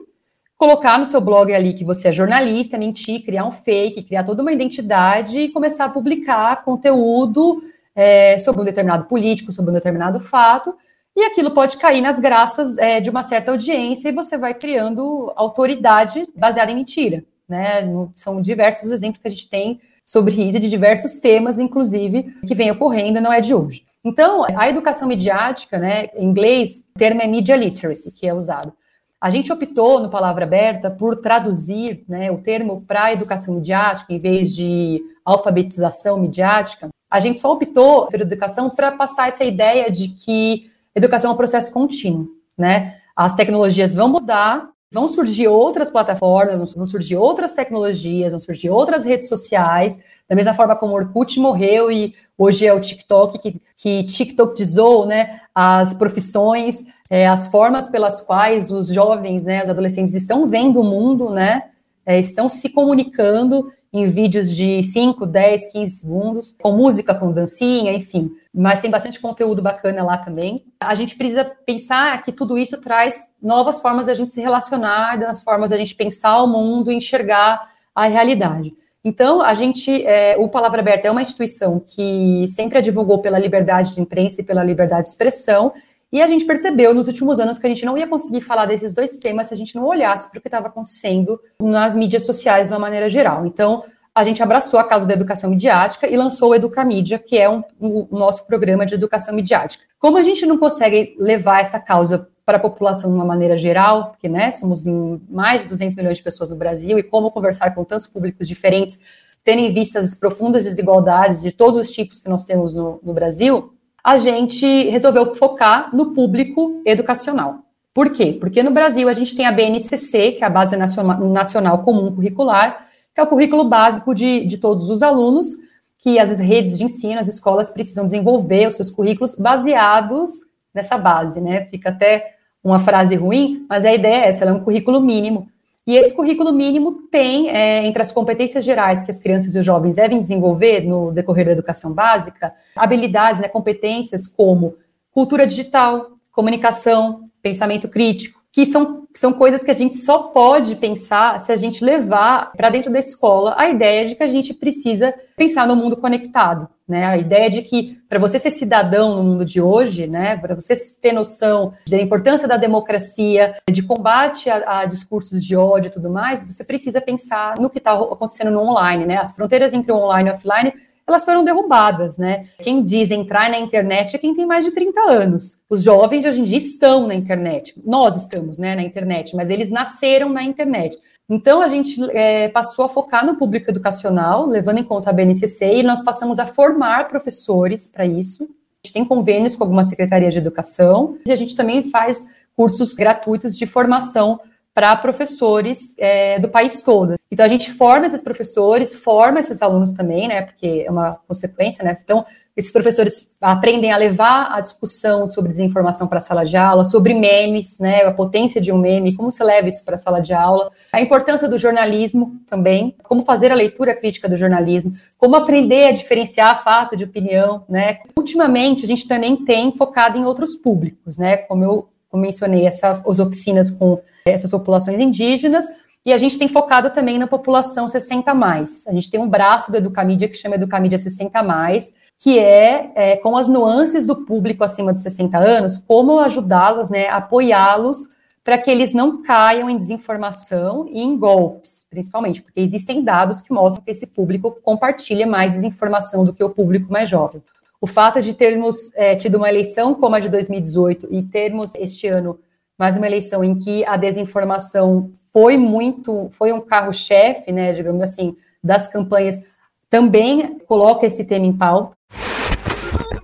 Speaker 2: colocar no seu blog ali que você é jornalista, mentir, criar um fake, criar toda uma identidade e começar a publicar conteúdo é, sobre um determinado político, sobre um determinado fato. E aquilo pode cair nas graças é, de uma certa audiência e você vai criando autoridade baseada em mentira. Né? São diversos exemplos que a gente tem sobre isso de diversos temas, inclusive, que vem ocorrendo, não é de hoje. Então, a educação midiática, né, em inglês, o termo é media literacy, que é usado. A gente optou, no Palavra Aberta, por traduzir né, o termo para educação midiática, em vez de alfabetização midiática. A gente só optou pela educação para passar essa ideia de que educação é um processo contínuo, né? As tecnologias vão mudar, vão surgir outras plataformas, vão surgir outras tecnologias, vão surgir outras redes sociais, da mesma forma como o Orkut morreu e hoje é o TikTok, que, que TikTokizou né, as profissões, é, as formas pelas quais os jovens, né, os adolescentes estão vendo o mundo, né, é, estão se comunicando em vídeos de 5, 10, 15 segundos, com música, com dancinha, enfim. Mas tem bastante conteúdo bacana lá também. A gente precisa pensar que tudo isso traz novas formas de a gente se relacionar, das formas de a gente pensar o mundo e enxergar a realidade. Então, a gente, é, o Palavra Aberta é uma instituição que sempre advogou pela liberdade de imprensa e pela liberdade de expressão, e a gente percebeu nos últimos anos que a gente não ia conseguir falar desses dois temas se a gente não olhasse para o que estava acontecendo nas mídias sociais de uma maneira geral. Então, a gente abraçou a causa da educação midiática e lançou o Educamídia, que é um, o nosso programa de educação midiática. Como a gente não consegue levar essa causa para a população de uma maneira geral, porque né, somos em mais de 200 milhões de pessoas no Brasil, e como conversar com tantos públicos diferentes, tendo em vista as profundas desigualdades de todos os tipos que nós temos no, no Brasil, a gente resolveu focar no público educacional. Por quê? Porque no Brasil a gente tem a BNCC, que é a Base Nacional Comum Curricular, que é o currículo básico de, de todos os alunos, que as redes de ensino, as escolas precisam desenvolver os seus currículos baseados nessa base, né? Fica até uma frase ruim, mas a ideia é essa, ela é um currículo mínimo e esse currículo mínimo tem, é, entre as competências gerais que as crianças e os jovens devem desenvolver no decorrer da educação básica, habilidades, né, competências como cultura digital, comunicação, pensamento crítico, que são que são coisas que a gente só pode pensar se a gente levar para dentro da escola a ideia de que a gente precisa pensar no mundo conectado, né? A ideia de que para você ser cidadão no mundo de hoje, né, para você ter noção da importância da democracia, de combate a, a discursos de ódio e tudo mais, você precisa pensar no que está acontecendo no online, né? As fronteiras entre o online e o offline elas foram derrubadas, né? Quem diz entrar na internet é quem tem mais de 30 anos. Os jovens de hoje em dia estão na internet. Nós estamos, né, na internet, mas eles nasceram na internet. Então, a gente é, passou a focar no público educacional, levando em conta a BNCC, e nós passamos a formar professores para isso. A gente tem convênios com algumas secretarias de educação, e a gente também faz cursos gratuitos de formação para professores é, do país todo. Então a gente forma esses professores, forma esses alunos também, né? Porque é uma consequência, né? Então esses professores aprendem a levar a discussão sobre desinformação para a sala de aula, sobre memes, né? A potência de um meme, como se leva isso para a sala de aula, a importância do jornalismo também, como fazer a leitura crítica do jornalismo, como aprender a diferenciar fato de opinião, né? Ultimamente a gente também tem focado em outros públicos, né? Como eu mencionei, essa, as oficinas com essas populações indígenas, e a gente tem focado também na população 60 mais. A gente tem um braço do Educamídia que chama Educamídia 60 mais, que é, é, com as nuances do público acima de 60 anos, como ajudá-los, né, apoiá-los para que eles não caiam em desinformação e em golpes, principalmente, porque existem dados que mostram que esse público compartilha mais desinformação do que o público mais jovem. O fato de termos é, tido uma eleição como a de 2018 e termos este ano mais uma eleição em que a desinformação foi muito, foi um carro-chefe, né, digamos assim, das campanhas, também coloca esse tema em pauta.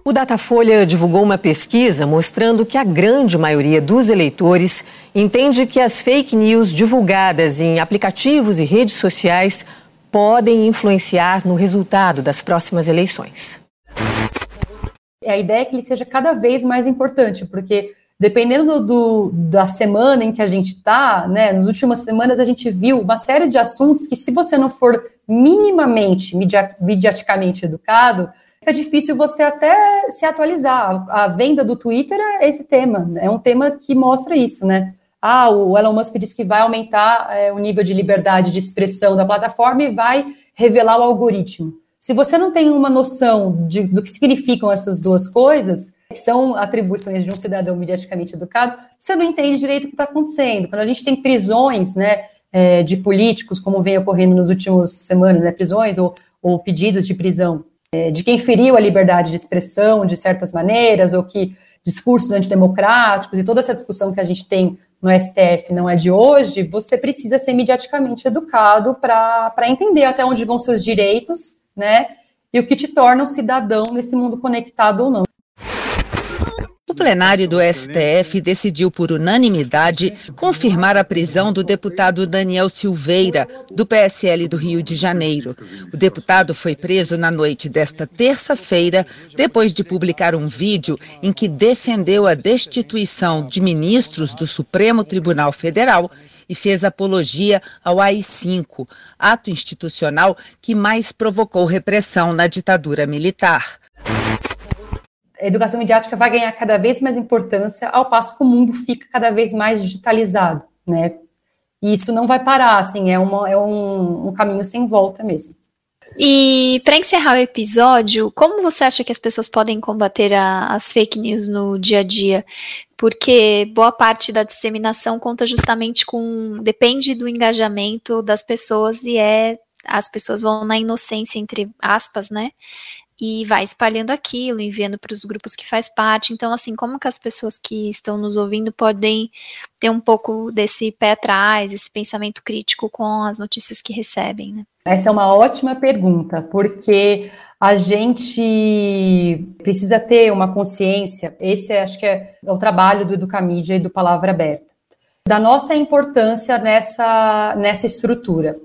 Speaker 9: O Datafolha divulgou uma pesquisa mostrando que a grande maioria dos eleitores entende que as fake news divulgadas em aplicativos e redes sociais podem influenciar no resultado das próximas eleições.
Speaker 2: A ideia é que ele seja cada vez mais importante, porque dependendo do, da semana em que a gente está, né, nas últimas semanas a gente viu uma série de assuntos que, se você não for minimamente media, mediaticamente educado, é difícil você até se atualizar. A, venda do Twitter é esse tema, é um tema que mostra isso, né? Ah, o Elon Musk disse que vai aumentar é, o nível de liberdade de expressão da plataforma e vai revelar o algoritmo. Se você não tem uma noção de, do que significam essas duas coisas, são atribuições de um cidadão mediaticamente educado, você não entende direito o que está acontecendo. Quando a gente tem prisões né, é, de políticos, como vem ocorrendo nas últimas semanas, né, prisões ou, ou pedidos de prisão é, de quem feriu a liberdade de expressão de certas maneiras, ou que discursos antidemocráticos e toda essa discussão que a gente tem no STF não é de hoje, você precisa ser mediaticamente educado para entender até onde vão seus direitos, né? E o que te torna um cidadão nesse mundo conectado ou não.
Speaker 10: O plenário do STF decidiu por unanimidade confirmar a prisão do deputado Daniel Silveira, do PSL do Rio de Janeiro. O deputado foi preso na noite desta terça-feira, depois de publicar um vídeo em que defendeu a destituição de ministros do Supremo Tribunal Federal e fez apologia ao AI-5, ato institucional que mais provocou repressão na ditadura militar
Speaker 2: a educação midiática vai ganhar cada vez mais importância, ao passo que o mundo fica cada vez mais digitalizado, né? E isso não vai parar, assim, é, uma, é um, um caminho sem volta mesmo.
Speaker 3: E para encerrar o episódio, como você acha que as pessoas podem combater a, as fake news no dia a dia? Porque boa parte da disseminação conta justamente com. depende do engajamento das pessoas e é. As pessoas vão na inocência, entre aspas, né? E vai espalhando aquilo, enviando para os grupos que faz parte. Então, assim, como que as pessoas que estão nos ouvindo podem ter um pouco desse pé atrás, esse pensamento crítico com as notícias que recebem, né?
Speaker 2: Essa é uma ótima pergunta, porque a gente precisa ter uma consciência, esse acho que é, é o trabalho do Educamídia e do Palavra Aberta, da nossa importância nessa, nessa estrutura.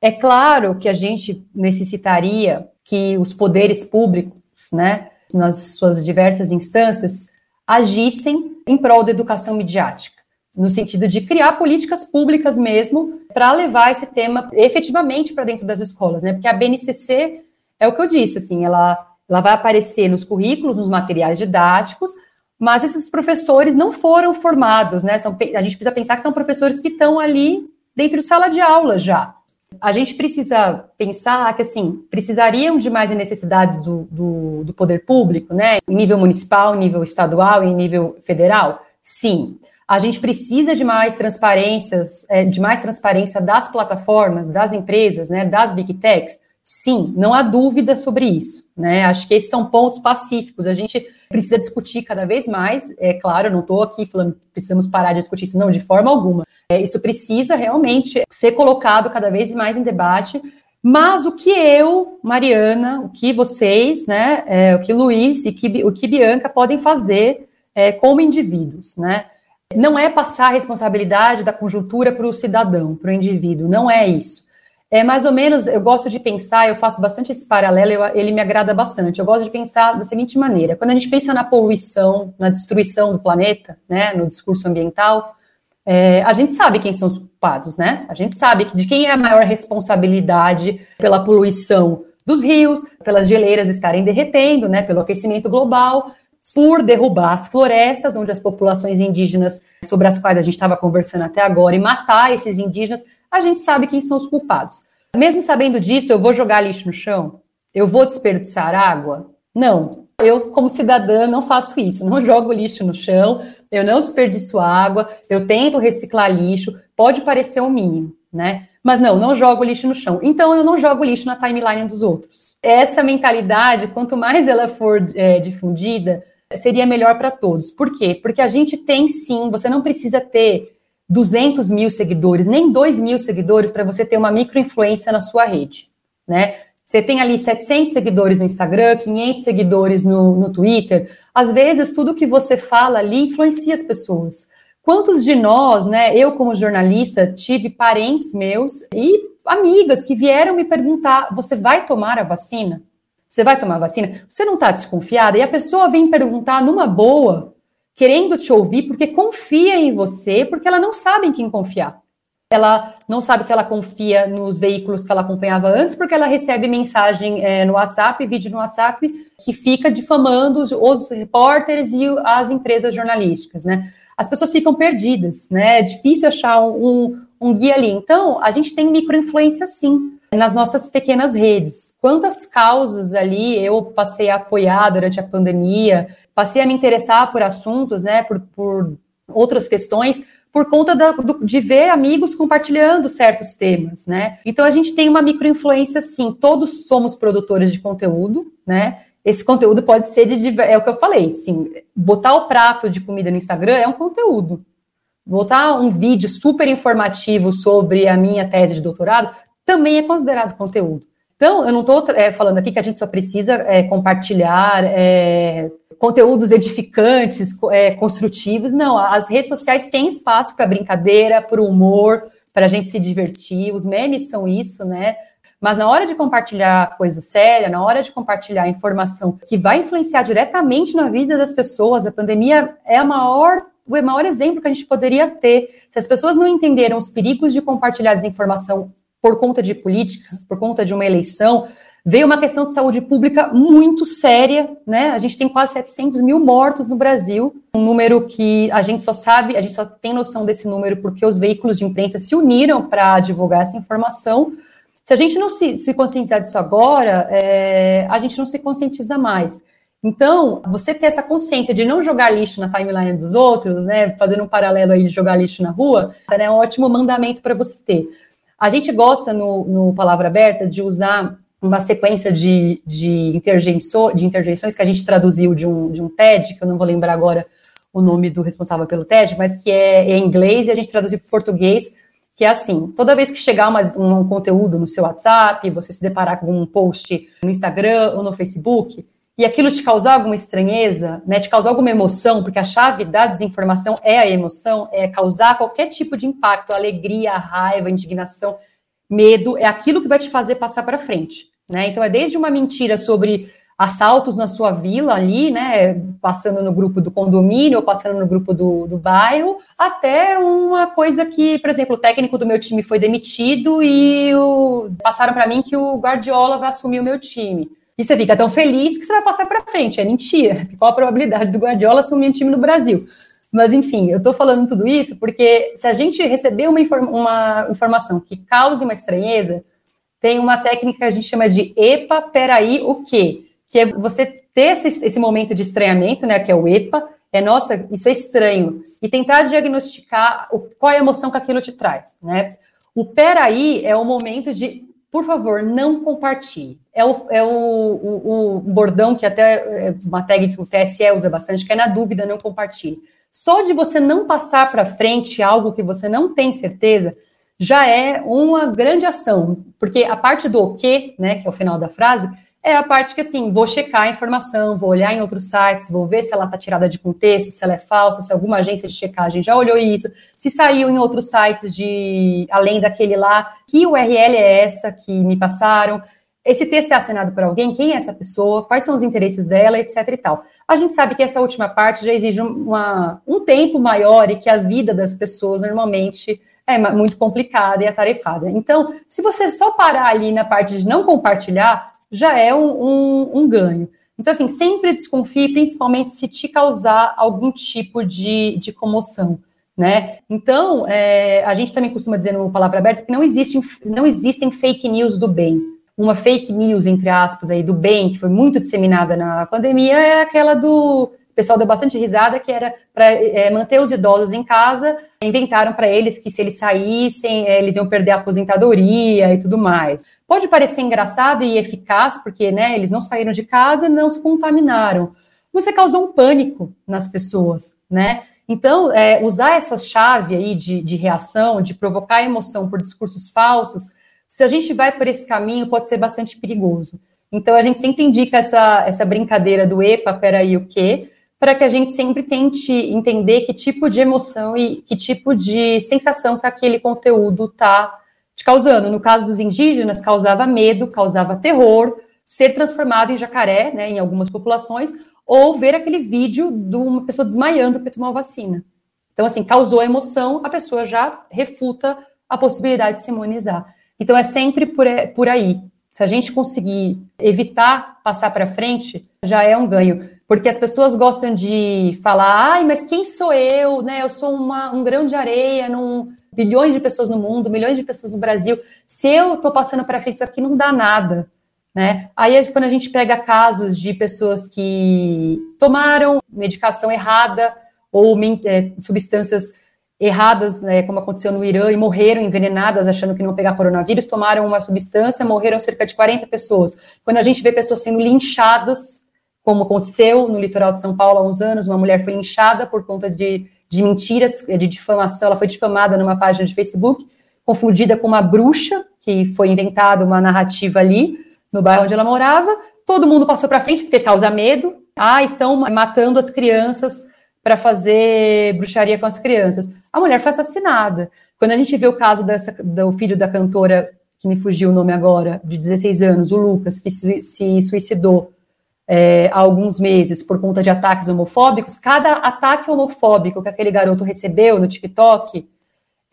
Speaker 2: É claro que a gente necessitaria que os poderes públicos, né, nas suas diversas instâncias, agissem em prol da educação midiática, no sentido de criar políticas públicas mesmo para levar esse tema efetivamente para dentro das escolas, né? Porque a BNCC é o que eu disse, assim, ela, ela vai aparecer nos currículos, nos materiais didáticos, mas esses professores não foram formados, né? São, a gente precisa pensar que são professores que estão ali dentro de sala de aula já. A gente precisa pensar que, assim, precisariam de mais necessidades do, do, do poder público, né? Em nível municipal, em nível estadual e em nível federal? Sim. A gente precisa de mais transparências, é, de mais transparência das plataformas, das empresas, né, das big techs. Sim, não há dúvida sobre isso, né? Acho que esses são pontos pacíficos. A gente precisa discutir cada vez mais. É claro, não estou aqui falando precisamos parar de discutir isso, não, de forma alguma. É, isso precisa realmente ser colocado cada vez mais em debate. Mas o que eu, Mariana, o que vocês, né, é, o que Luiz e que, o que Bianca podem fazer é, como indivíduos, né? Não é passar a responsabilidade da conjuntura para o cidadão, para o indivíduo, não é isso. É mais ou menos, eu gosto de pensar, eu faço bastante esse paralelo, eu, ele me agrada bastante. Eu gosto de pensar da seguinte maneira: quando a gente pensa na poluição, na destruição do planeta, né, no discurso ambiental, é, a gente sabe quem são os culpados, né? A gente sabe de quem é a maior responsabilidade pela poluição dos rios, pelas geleiras estarem derretendo, né, pelo aquecimento global, por derrubar as florestas, onde as populações indígenas, sobre as quais a gente estava conversando até agora, e matar esses indígenas, a gente sabe quem são os culpados. Mesmo sabendo disso, eu vou jogar lixo no chão? Eu vou desperdiçar água? Não. Eu, como cidadã, não faço isso. Não jogo lixo no chão, eu não desperdiço água, eu tento reciclar lixo. Pode parecer o mínimo, né? Mas não, não jogo lixo no chão. Então eu não jogo lixo na timeline dos outros. Essa mentalidade, quanto mais ela for é, difundida, seria melhor para todos. Por quê? Porque a gente tem sim, você não precisa ter 200 mil seguidores, nem 2 mil seguidores para você ter uma microinfluência na sua rede, né? Você tem ali 700 seguidores no Instagram, 500 seguidores no, no Twitter. Às vezes, tudo que você fala ali influencia as pessoas. Quantos de nós, né, eu como jornalista, tive parentes meus e amigas que vieram me perguntar: você vai tomar a vacina? Você vai tomar vacina? Você não está desconfiada? E a pessoa vem perguntar numa boa, querendo te ouvir, porque confia em você, porque ela não sabe em quem confiar. Ela não sabe se ela confia nos veículos que ela acompanhava antes, porque ela recebe mensagem é, no WhatsApp, vídeo no WhatsApp, que fica difamando os, os repórteres e as empresas jornalísticas, né? As pessoas ficam perdidas, né? É difícil achar um, um guia ali. Então, a gente tem microinfluência sim nas nossas pequenas redes. Quantas causas ali eu passei a apoiar durante a pandemia, passei a me interessar por assuntos, né, por, por outras questões, por conta da, do, de ver amigos compartilhando certos temas, né? Então a gente tem uma microinfluência, sim. Todos somos produtores de conteúdo, né? Esse conteúdo pode ser de é o que eu falei, sim. Botar o prato de comida no Instagram é um conteúdo. Botar um vídeo super informativo sobre a minha tese de doutorado também é considerado conteúdo. Então, eu não estou é, falando aqui que a gente só precisa é, compartilhar é, conteúdos edificantes, é, construtivos. Não, as redes sociais têm espaço para brincadeira, para humor, para a gente se divertir. Os memes são isso, né? Mas na hora de compartilhar coisa séria, na hora de compartilhar informação que vai influenciar diretamente na vida das pessoas, a pandemia é a maior o maior exemplo que a gente poderia ter. Se as pessoas não entenderam os perigos de compartilhar desinformação por conta de política, por conta de uma eleição, veio uma questão de saúde pública muito séria, né? A gente tem quase 700 mil mortos no Brasil, um número que a gente só sabe, a gente só tem noção desse número porque os veículos de imprensa se uniram para divulgar essa informação. Se a gente não se, se conscientizar disso agora, é, a gente não se conscientiza mais. Então, você ter essa consciência de não jogar lixo na timeline dos outros, né, fazendo um paralelo aí de jogar lixo na rua, é um ótimo mandamento para você ter. A gente gosta no, no Palavra Aberta de usar uma sequência de, de, interjeiço, de interjeições que a gente traduziu de um, de um TED, que eu não vou lembrar agora o nome do responsável pelo TED, mas que é em inglês e a gente traduziu para português, que é assim, toda vez que chegar uma, um conteúdo no seu WhatsApp, você se deparar com um post no Instagram ou no Facebook, e aquilo te causar alguma estranheza, né, te causar alguma emoção, porque a chave da desinformação é a emoção, é causar qualquer tipo de impacto, alegria, raiva, indignação, medo, é aquilo que vai te fazer passar para frente, né? Então é desde uma mentira sobre assaltos na sua vila ali, né, passando no grupo do condomínio ou passando no grupo do, do bairro, até uma coisa que, por exemplo, o técnico do meu time foi demitido e o, passaram para mim que o Guardiola vai assumir o meu time. E você fica tão feliz que você vai passar para frente. É mentira. Qual a probabilidade do Guardiola assumir um time no Brasil? Mas, enfim, eu estou falando tudo isso porque se a gente receber uma, inform uma informação que cause uma estranheza, tem uma técnica que a gente chama de EPA, peraí, o quê? Que é você ter esse, esse momento de estranhamento, né, que é o EPA, é, nossa, isso é estranho, e tentar diagnosticar o, qual é a emoção que aquilo te traz, né? O peraí é o momento de, por favor, não compartilhe. É o, é o, o, o bordão que até é uma tag que o TSE usa bastante, que é na dúvida, não compartilhe. Só de você não passar para frente algo que você não tem certeza, já é uma grande ação, porque a parte do o que, né, que é o final da frase, é a parte que, assim, vou checar a informação, vou olhar em outros sites, vou ver se ela está tirada de contexto, se ela é falsa, se alguma agência de checagem já olhou isso, se saiu em outros sites de além daquele lá, que URL é essa que me passaram, esse texto é assinado por alguém, quem é essa pessoa, quais são os interesses dela, etc e tal. A gente sabe que essa última parte já exige uma, um tempo maior e que a vida das pessoas normalmente é muito complicada e atarefada. Então, se você só parar ali na parte de não compartilhar, já é um, um, um ganho. Então, assim, sempre desconfie, principalmente se te causar algum tipo de, de comoção. Né? Então, é, a gente também costuma dizer no Palavra Aberta que não, existe, não existem fake news do bem. Uma fake news, entre aspas, aí, do bem, que foi muito disseminada na pandemia, é aquela do pessoal deu bastante risada, que era para é, manter os idosos em casa, inventaram para eles que se eles saíssem, é, eles iam perder a aposentadoria e tudo mais. Pode parecer engraçado e eficaz, porque né, eles não saíram de casa e não se contaminaram. Você causou um pânico nas pessoas, né? Então, é, usar essa chave aí de, de reação, de provocar emoção por discursos falsos, se a gente vai por esse caminho, pode ser bastante perigoso. Então, a gente sempre indica essa, essa brincadeira do EPA, peraí, o quê? Para que a gente sempre tente entender que tipo de emoção e que tipo de sensação que aquele conteúdo está te causando. No caso dos indígenas, causava medo, causava terror, ser transformado em jacaré, né, em algumas populações, ou ver aquele vídeo de uma pessoa desmaiando porque tomou vacina. Então, assim, causou emoção, a pessoa já refuta a possibilidade de se imunizar. Então, é sempre por, por aí. Se a gente conseguir evitar passar para frente, já é um ganho. Porque as pessoas gostam de falar, ai, mas quem sou eu? Né? Eu sou uma, um grão de areia, num, bilhões de pessoas no mundo, milhões de pessoas no Brasil. Se eu estou passando para frente, isso aqui não dá nada. Né? Aí, quando a gente pega casos de pessoas que tomaram medicação errada ou é, substâncias erradas, né, como aconteceu no Irã, e morreram envenenadas achando que não pegar coronavírus, tomaram uma substância, morreram cerca de 40 pessoas. Quando a gente vê pessoas sendo linchadas, como aconteceu no litoral de São Paulo há uns anos, uma mulher foi linchada por conta de, de mentiras, de difamação, ela foi difamada numa página de Facebook, confundida com uma bruxa, que foi inventada uma narrativa ali, no bairro onde ela morava, todo mundo passou para frente, porque causa medo, ah, estão matando as crianças para fazer bruxaria com as crianças. A mulher foi assassinada. Quando a gente vê o caso dessa, do filho da cantora, que me fugiu o nome agora, de 16 anos, o Lucas, que se suicidou é, há alguns meses por conta de ataques homofóbicos, cada ataque homofóbico que aquele garoto recebeu no TikTok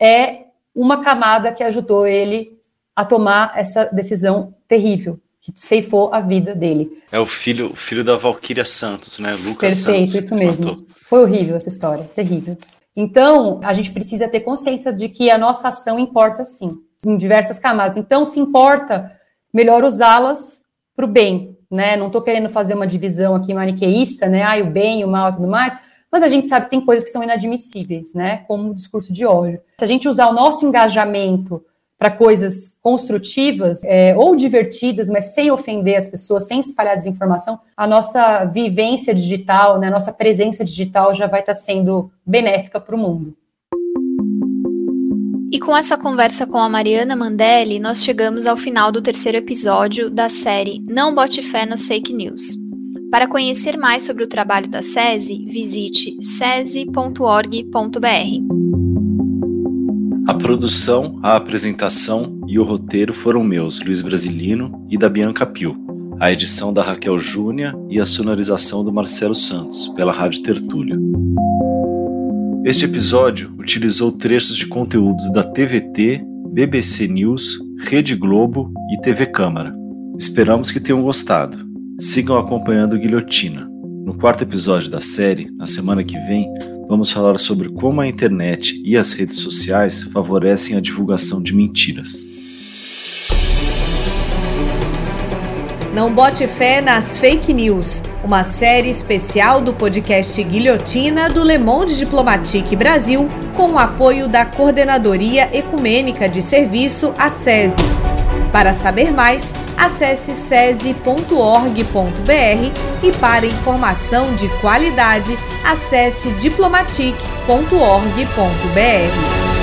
Speaker 2: é uma camada que ajudou ele a tomar essa decisão terrível, que ceifou a vida dele.
Speaker 4: É o filho, filho da Valquíria Santos, né? Lucas
Speaker 2: Perfeito,
Speaker 4: Santos.
Speaker 2: isso mesmo. Matou. Foi horrível essa história, terrível. Então, a gente precisa ter consciência de que a nossa ação importa sim, em diversas camadas. Então, se importa, melhor usá-las para o bem, né? Não estou querendo fazer uma divisão aqui maniqueísta, né? Ah, o bem, o mal e tudo mais, mas a gente sabe que tem coisas que são inadmissíveis, né? Como o discurso de ódio. Se a gente usar o nosso engajamento para coisas construtivas é, ou divertidas, mas sem ofender as pessoas, sem espalhar desinformação, a nossa vivência digital, né, a nossa presença digital já vai estar tá sendo benéfica para o mundo.
Speaker 3: E com essa conversa com a Mariana Mandelli, nós chegamos ao final do terceiro episódio da série Não Bote Fé nas Fake News. Para conhecer mais sobre o trabalho da SESI, visite sesi.org.br.
Speaker 4: A produção, a apresentação e o roteiro foram meus, Luiz Brasilino e da Bianca Pio. A edição da Raquel Júnia e a sonorização do Marcelo Santos, pela Rádio Tertúlia. Este episódio utilizou trechos de conteúdo da TVT, BBC News, Rede Globo e TV Câmara. Esperamos que tenham gostado. Sigam acompanhando Guilhotina. No quarto episódio da série, na semana que vem, vamos falar sobre como a internet e as redes sociais favorecem a divulgação de mentiras.
Speaker 11: Não bote fé nas fake news, uma série especial do podcast Guilhotina do Le Monde Diplomatique Brasil, com o apoio da Coordenadoria Ecumênica de Serviço, a SESI. Para saber mais, acesse sesi.org.br e para informação de qualidade, acesse diplomatique.org.br.